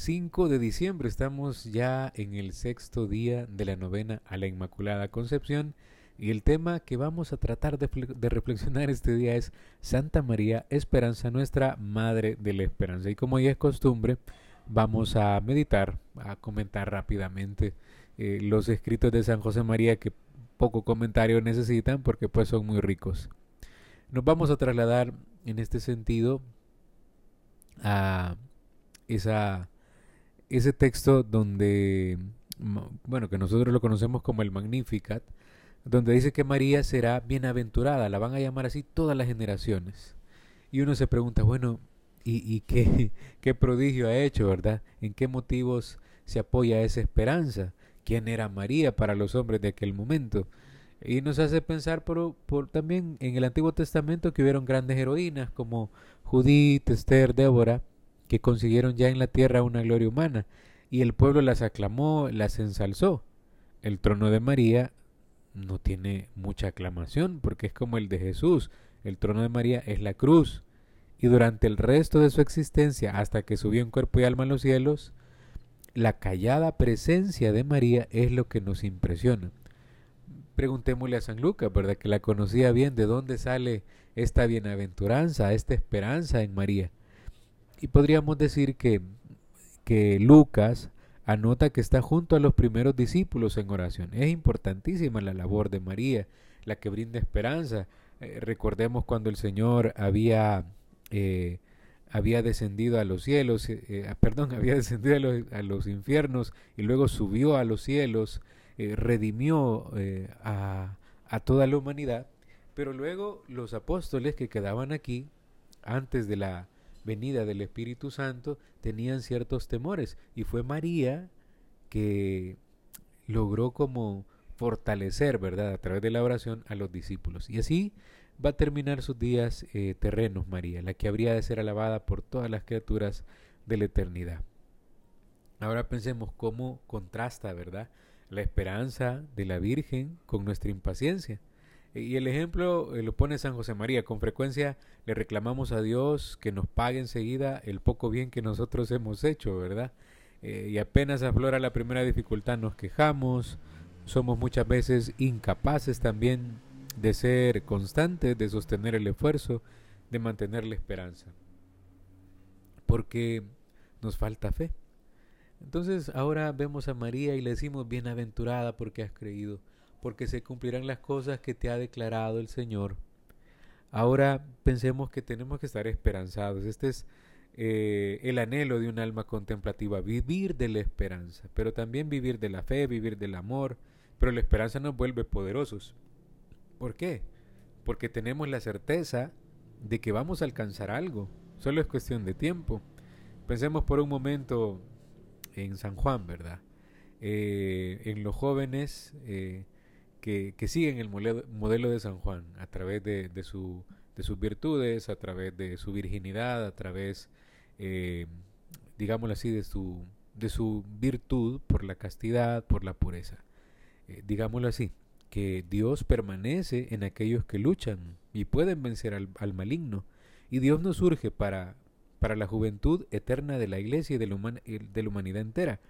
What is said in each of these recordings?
5 de diciembre. Estamos ya en el sexto día de la novena a la Inmaculada Concepción y el tema que vamos a tratar de, reflexionar este día es Santa María Esperanza, nuestra Madre de la Esperanza. Y como ya es costumbre, vamos a meditar, a comentar rápidamente eh, los escritos de San José María que poco comentario necesitan porque pues son muy ricos. Nos vamos a trasladar en este sentido a esa, ese texto donde, bueno, que nosotros lo conocemos como el Magnificat, donde dice que María será bienaventurada, la van a llamar así todas las generaciones. Y uno se pregunta, bueno, ¿y, y qué, qué prodigio ha hecho, verdad? ¿En qué motivos se apoya esa esperanza? ¿Quién era María para los hombres de aquel momento? Y nos hace pensar por, por, también en el Antiguo Testamento que hubieron grandes heroínas como Judith, Esther, Débora, que consiguieron ya en la tierra una gloria humana, y el pueblo las aclamó, las ensalzó. El trono de María no tiene mucha aclamación porque es como el de Jesús. El trono de María es la cruz. Y durante el resto de su existencia, hasta que subió en cuerpo y alma a los cielos, la callada presencia de María es lo que nos impresiona. Preguntémosle a San Lucas, ¿verdad? Que la conocía bien, de dónde sale esta bienaventuranza, esta esperanza en María. Y podríamos decir que, que Lucas anota que está junto a los primeros discípulos en oración. Es importantísima la labor de María, la que brinda esperanza. Eh, recordemos cuando el Señor había, eh, había descendido a los cielos, eh, ah, perdón, había descendido a los, a los, infiernos y luego subió a los cielos, redimió a, a toda la humanidad. Pero luego los apóstoles que quedaban aquí, antes de la venida del Espíritu Santo tenían ciertos temores y fue María que logró como fortalecer, ¿verdad?, a través de la oración a los discípulos. Y así va a terminar sus días eh, terrenos, María, la que habría de ser alabada por todas las criaturas de la eternidad. Ahora pensemos cómo contrasta, ¿verdad?, la esperanza de la Virgen con nuestra impaciencia. Y el ejemplo eh, lo pone San José María. Con frecuencia le reclamamos a Dios que nos pague enseguida el poco bien que nosotros hemos hecho, ¿verdad? Eh, y apenas aflora la primera dificultad nos quejamos, somos muchas veces incapaces también de ser constantes, de sostener el esfuerzo, de mantener la esperanza, porque nos falta fe. Entonces ahora vemos a María y le decimos bienaventurada porque has creído porque se cumplirán las cosas que te ha declarado el Señor. Ahora pensemos que tenemos que estar esperanzados. Este es eh, el anhelo de un alma contemplativa, vivir de la esperanza, pero también vivir de la fe, vivir del amor. Pero la esperanza nos vuelve poderosos. ¿Por qué? Porque tenemos la certeza de que vamos a alcanzar algo. Solo es cuestión de tiempo. Pensemos por un momento en San Juan, ¿verdad? Eh, en los jóvenes eh, que, siguen el modelo de San Juan a través de, de, su, de sus virtudes, a través de su virginidad, a través, eh, digámoslo así, de su, de su virtud por la castidad, por la pureza. Eh, digámoslo así, que Dios permanece en aquellos que luchan y pueden vencer al, al maligno. Y Dios nos surge para, para la juventud eterna de la iglesia y de la, de la humanidad entera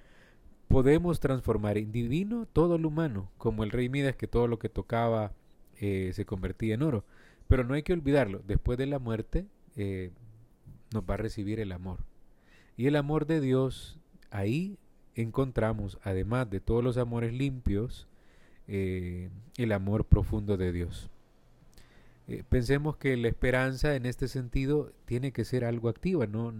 podemos transformar en divino todo lo humano, como el rey Midas que todo lo que tocaba eh, se convertía en oro. Pero no hay que olvidarlo, después de la muerte eh, nos va a recibir el amor. Y el amor de Dios, ahí encontramos, además de todos los amores limpios, eh, el amor profundo de Dios. pensemos que la esperanza en este sentido tiene que ser algo activa, ¿no?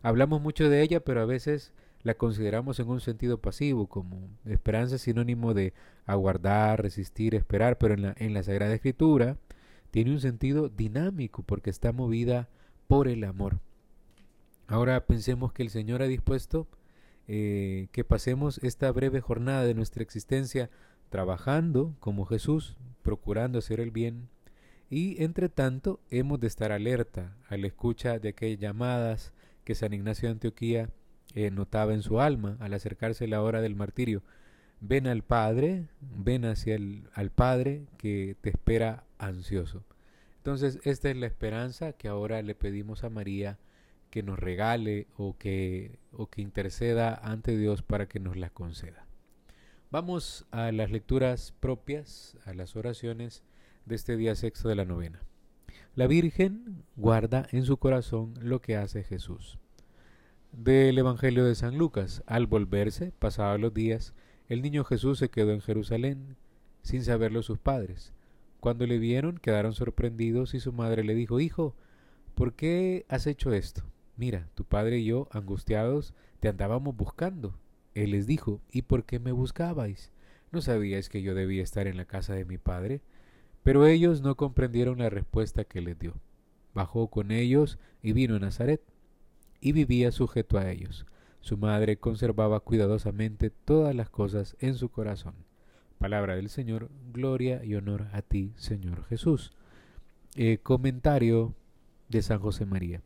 Hablamos mucho de ella, pero a veces la consideramos en un sentido pasivo, como esperanza sinónimo de aguardar, resistir, esperar, pero en la, en la Sagrada Escritura tiene un sentido dinámico porque está movida por el amor. Ahora pensemos que el Señor ha dispuesto eh, que pasemos esta breve jornada de nuestra existencia trabajando como Jesús, procurando hacer el bien, y entre tanto hemos de estar alerta a la escucha de aquellas llamadas que San Ignacio de Antioquía eh, notaba en su alma al acercarse la hora del martirio. Ven al Padre, ven hacia el al Padre que te espera ansioso. Entonces, esta es la esperanza que ahora le pedimos a María que nos regale o que, o que interceda ante Dios para que nos la conceda. Vamos a las lecturas propias, a las oraciones de este día sexto de la novena. La Virgen guarda en su corazón lo que hace Jesús. Del Evangelio de San Lucas, al volverse, pasados los días, el niño Jesús se quedó en Jerusalén, sin saberlo sus padres. Cuando le vieron, quedaron sorprendidos y su madre le dijo, Hijo, ¿por qué has hecho esto? Mira, tu padre y yo, angustiados, te andábamos buscando. Él les dijo, ¿y por qué me buscabais? ¿No sabíais que yo debía estar en la casa de mi padre? Pero ellos no comprendieron la respuesta que les dio. Bajó con ellos y vino a Nazaret, y vivía sujeto a ellos. Su madre conservaba cuidadosamente todas las cosas en su corazón. Palabra del Señor, gloria y honor a ti, Señor Jesús. Eh, comentario de San José María.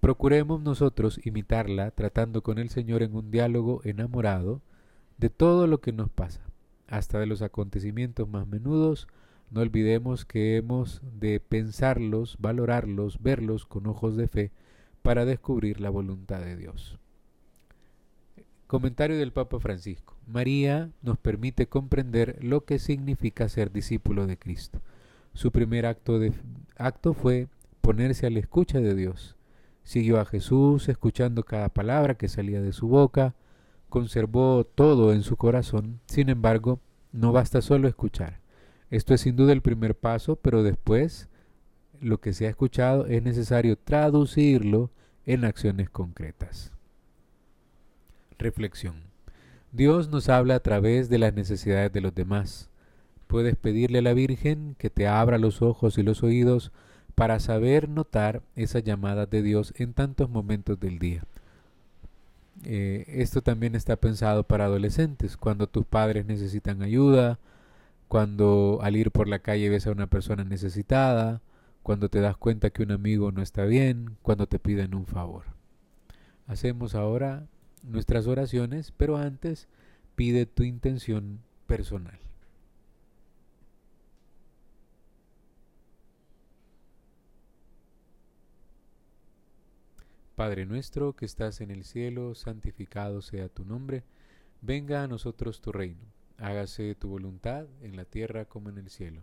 Procuremos nosotros imitarla tratando con el Señor en un diálogo enamorado de todo lo que nos pasa, hasta de los acontecimientos más menudos. No olvidemos que hemos de pensarlos, valorarlos, verlos con ojos de fe para descubrir la voluntad de Dios. Comentario del Papa Francisco. María nos permite comprender lo que significa ser discípulo de Cristo. Su primer acto, acto fue ponerse a la escucha de Dios Siguió a Jesús, escuchando cada palabra que salía de su boca, conservó todo en su corazón, sin embargo, no basta solo escuchar. Esto es sin duda el primer paso, pero después lo que se ha escuchado es necesario traducirlo en acciones concretas. Reflexión. Dios nos habla a través de las necesidades de los demás. Puedes pedirle a la Virgen que te abra los ojos y los oídos para saber notar esa llamada de Dios en tantos momentos del día. Eh, esto también está pensado para adolescentes, cuando tus padres necesitan ayuda, cuando al ir por la calle ves a una persona necesitada, cuando te das cuenta que un amigo no está bien, cuando te piden un favor. Hacemos ahora nuestras oraciones, pero antes pide tu intención personal. Padre nuestro que estás en el cielo, santificado sea tu nombre, venga a nosotros tu reino, hágase tu voluntad en la tierra como en el cielo.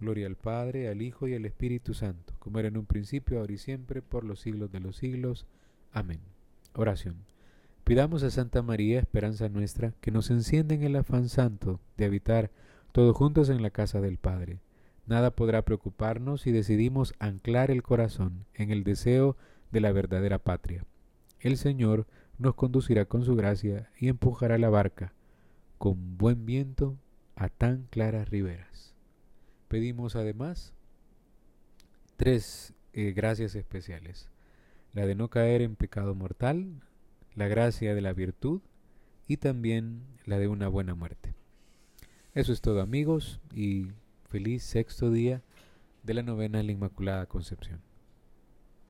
Gloria al Padre, al Hijo y al Espíritu Santo, como era en un principio, ahora y siempre, por los siglos de los siglos. Amén. Oración. Pidamos a Santa María, esperanza nuestra, que nos encienda en el afán santo de habitar todos juntos en la casa del Padre Nada podrá preocuparnos si decidimos anclar el corazón en el deseo de la verdadera patria. El Señor nos conducirá con su gracia y empujará la barca con buen viento a tan claras riberas. Pedimos además tres eh, gracias especiales. La de no caer en pecado mortal, la gracia de la virtud y también la de una buena muerte. Eso es todo amigos y Feliz sexto día de la novena de la Inmaculada Concepción.